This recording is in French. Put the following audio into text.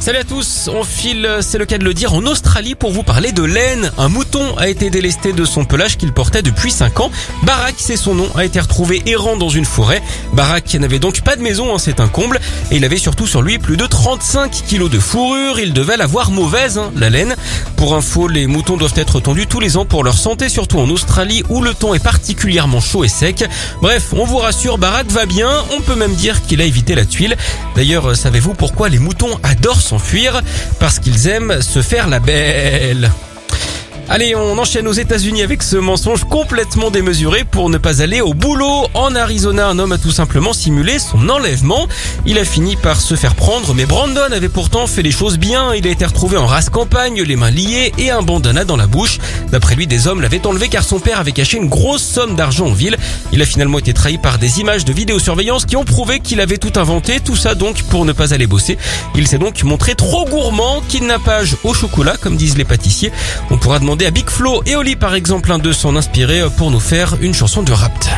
Salut à tous, on file, c'est le cas de le dire, en Australie pour vous parler de laine. Un mouton a été délesté de son pelage qu'il portait depuis 5 ans. Barak, c'est son nom, a été retrouvé errant dans une forêt. Barak n'avait donc pas de maison, hein, c'est un comble. Et il avait surtout sur lui plus de 35 kilos de fourrure. Il devait l'avoir mauvaise, hein, la laine. Pour info, les moutons doivent être tondus tous les ans pour leur santé, surtout en Australie où le temps est particulièrement chaud et sec. Bref, on vous rassure, Barak va bien. On peut même dire qu'il a évité la tuile. D'ailleurs, savez-vous pourquoi les moutons adorent s'enfuir parce qu'ils aiment se faire la belle. Allez, on enchaîne aux États-Unis avec ce mensonge complètement démesuré pour ne pas aller au boulot. En Arizona, un homme a tout simplement simulé son enlèvement. Il a fini par se faire prendre, mais Brandon avait pourtant fait les choses bien. Il a été retrouvé en race campagne, les mains liées et un bandana dans la bouche. D'après lui, des hommes l'avaient enlevé car son père avait caché une grosse somme d'argent en ville. Il a finalement été trahi par des images de vidéosurveillance qui ont prouvé qu'il avait tout inventé. Tout ça donc pour ne pas aller bosser. Il s'est donc montré trop gourmand, kidnappage au chocolat, comme disent les pâtissiers. On pourra demander à Big Flo et Oli par exemple un d'eux s'en inspirer pour nous faire une chanson de Rapt.